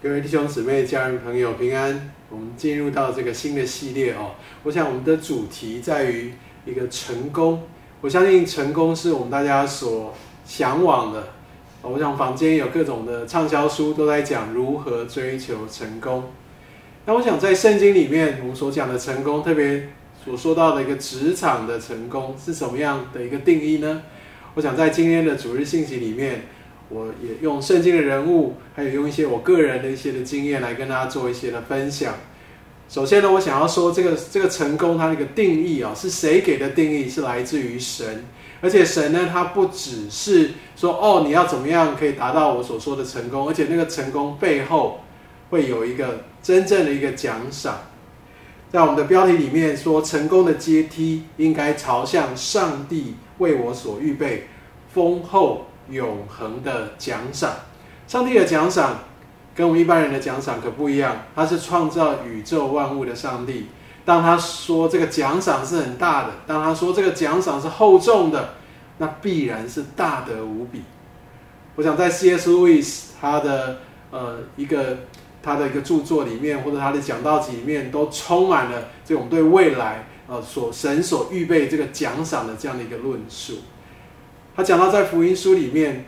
各位弟兄姊妹、家人朋友平安。我们进入到这个新的系列哦，我想我们的主题在于一个成功。我相信成功是我们大家所向往的。我想房间有各种的畅销书都在讲如何追求成功。那我想在圣经里面，我们所讲的成功，特别所说到的一个职场的成功是什么样的一个定义呢？我想在今天的主日信息里面。我也用圣经的人物，还有用一些我个人的一些的经验来跟大家做一些的分享。首先呢，我想要说这个这个成功它的一个定义啊，是谁给的定义？是来自于神，而且神呢，他不只是说哦，你要怎么样可以达到我所说的成功，而且那个成功背后会有一个真正的一个奖赏。在我们的标题里面说，成功的阶梯应该朝向上帝为我所预备丰厚。永恒的奖赏，上帝的奖赏跟我们一般人的奖赏可不一样。他是创造宇宙万物的上帝。当他说这个奖赏是很大的，当他说这个奖赏是厚重的，那必然是大得无比。我想在 C.S. Lewis 他的呃一个他的一个著作里面，或者他的讲道集里面，都充满了这种对未来呃所神所预备这个奖赏的这样的一个论述。他讲到在福音书里面，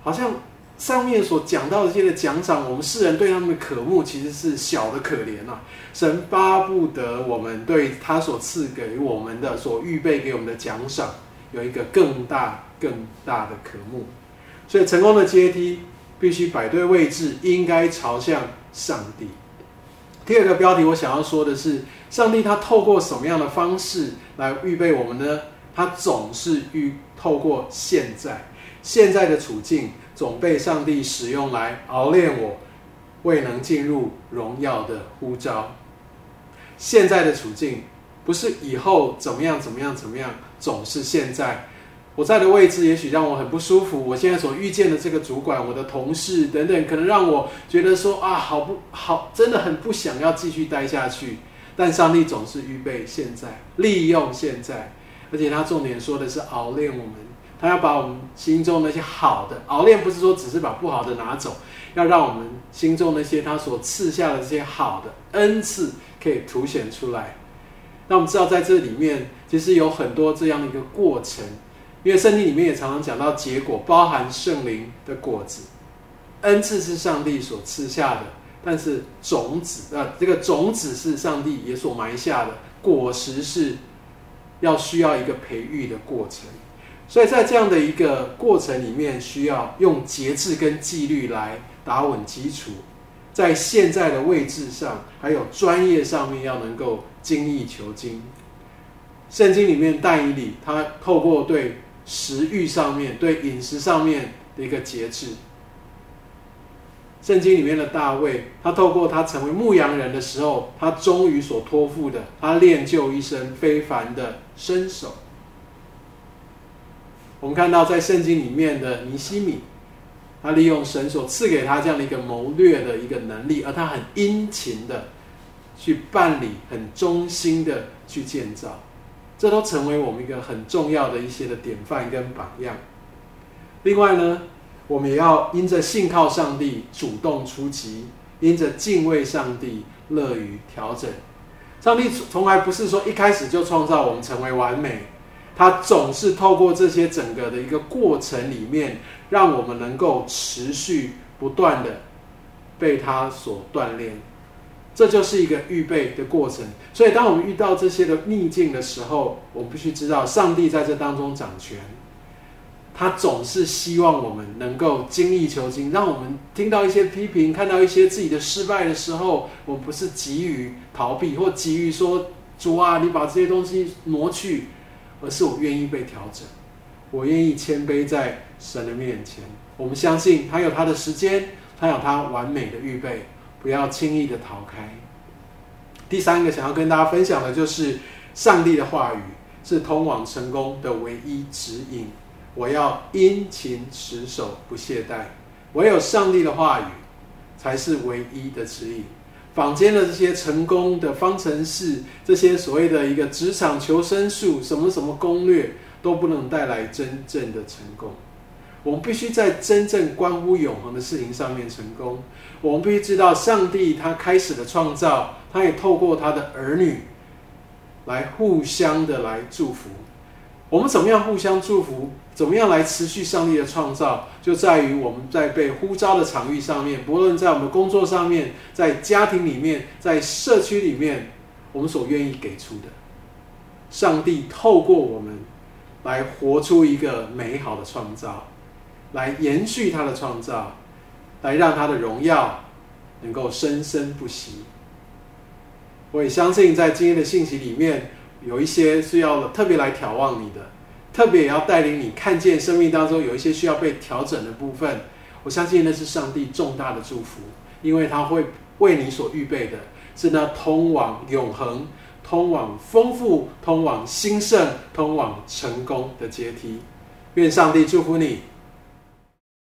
好像上面所讲到的这些奖赏，我们世人对他们的渴慕其实是小的可怜啊！神巴不得我们对他所赐给我们的、所预备给我们的奖赏，有一个更大、更大的渴慕。所以，成功的阶梯必须摆对位置，应该朝向上帝。第二个标题，我想要说的是，上帝他透过什么样的方式来预备我们呢？他总是预透过现在现在的处境，总被上帝使用来熬练我未能进入荣耀的呼召。现在的处境不是以后怎么样怎么样怎么样，总是现在我在的位置，也许让我很不舒服。我现在所遇见的这个主管、我的同事等等，可能让我觉得说啊，好不好，真的很不想要继续待下去。但上帝总是预备现在，利用现在。而且他重点说的是熬练我们，他要把我们心中那些好的熬练，不是说只是把不好的拿走，要让我们心中那些他所赐下的这些好的恩赐可以凸显出来。那我们知道在这里面其实有很多这样一个过程，因为圣经里面也常常讲到结果，包含圣灵的果子，恩赐是上帝所赐下的，但是种子啊，这个种子是上帝也所埋下的，果实是。要需要一个培育的过程，所以在这样的一个过程里面，需要用节制跟纪律来打稳基础，在现在的位置上，还有专业上面要能够精益求精。圣经里面但以理，他透过对食欲上面、对饮食上面的一个节制。圣经里面的大卫，他透过他成为牧羊人的时候，他终于所托付的，他练就一身非凡的身手。我们看到在圣经里面的尼西米，他利用神所赐给他这样的一个谋略的一个能力，而他很殷勤的去办理，很忠心的去建造，这都成为我们一个很重要的一些的典范跟榜样。另外呢？我们也要因着信靠上帝主动出击，因着敬畏上帝乐于调整。上帝从来不是说一开始就创造我们成为完美，他总是透过这些整个的一个过程里面，让我们能够持续不断的被他所锻炼。这就是一个预备的过程。所以，当我们遇到这些的逆境的时候，我们必须知道上帝在这当中掌权。他总是希望我们能够精益求精，让我们听到一些批评，看到一些自己的失败的时候，我们不是急于逃避或急于说主啊，你把这些东西挪去，而是我愿意被调整，我愿意谦卑在神的面前。我们相信他有他的时间，他有他完美的预备，不要轻易的逃开。第三个想要跟大家分享的就是上帝的话语是通往成功的唯一指引。我要殷勤持守，不懈怠。唯有上帝的话语才是唯一的指引。坊间的这些成功的方程式，这些所谓的一个职场求生术，什么什么攻略，都不能带来真正的成功。我们必须在真正关乎永恒的事情上面成功。我们必须知道，上帝他开始的创造，他也透过他的儿女来互相的来祝福。我们怎么样互相祝福？怎么样来持续上帝的创造？就在于我们在被呼召的场域上面，不论在我们工作上面，在家庭里面，在社区里面，我们所愿意给出的。上帝透过我们来活出一个美好的创造，来延续他的创造，来让他的荣耀能够生生不息。我也相信，在今天的信息里面。有一些是要特别来眺望你的，特别也要带领你看见生命当中有一些需要被调整的部分。我相信那是上帝重大的祝福，因为他会为你所预备的是那通往永恒、通往丰富、通往兴盛、通往成功的阶梯。愿上帝祝福你。